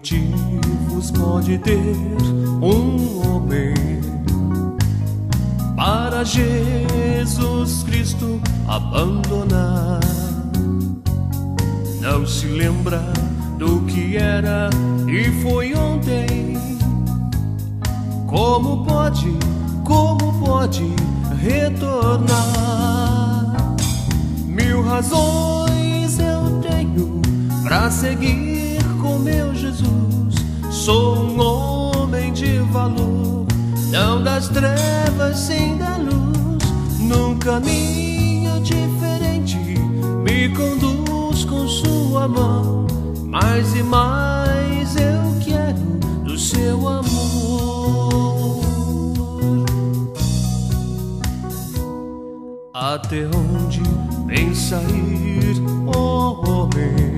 motivos pode ter um homem para Jesus Cristo abandonar? Não se lembra do que era e foi ontem. Como pode, como pode retornar? Mil razões eu tenho para seguir com meu Jesus. Sou um homem de valor, não das trevas, sim da luz. Num caminho diferente, me conduz com sua mão. Mais e mais eu quero do seu amor. Até onde pensa ir, oh homem?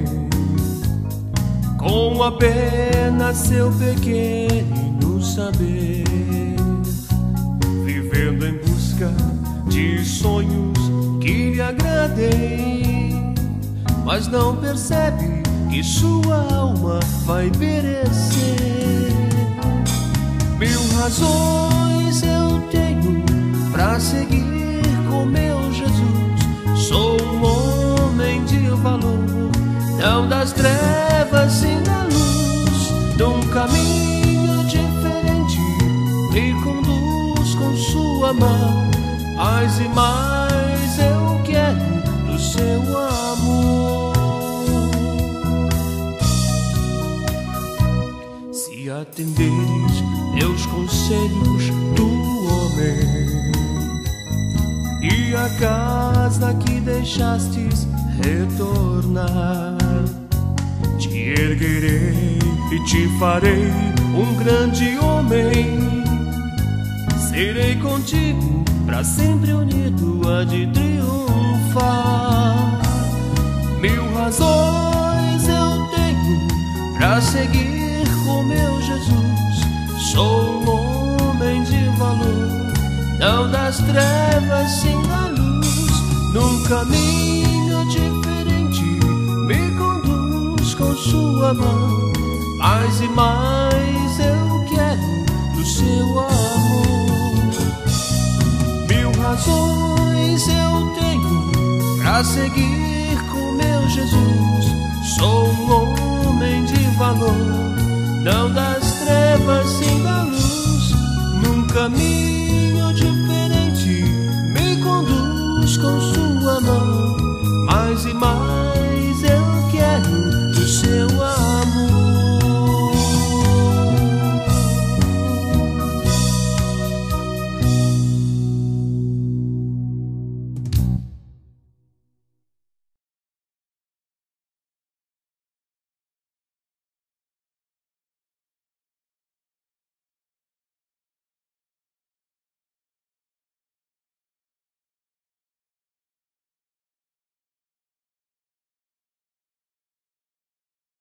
Com apenas seu pequeno saber, vivendo em busca de sonhos que lhe agradem, mas não percebe que sua alma vai perecer. Mil razões eu tenho para seguir com meu Jesus. Sou um homem de valor, não das trevas Mais e mais eu quero do seu amor. Se atenderes meus conselhos do homem e a casa que deixastes retornar, te erguerei e te farei um grande homem. Serei contigo para sempre unido a de triunfar. Mil razões eu tenho para seguir com meu Jesus. Sou um homem de valor, não das trevas, sim da luz. Num caminho diferente, me conduz com sua mão. Mais e mais eu quero do seu amor. Razões eu tenho para seguir com meu Jesus. Sou um homem de valor, não das trevas, sim da luz. Num caminho diferente, me conduz com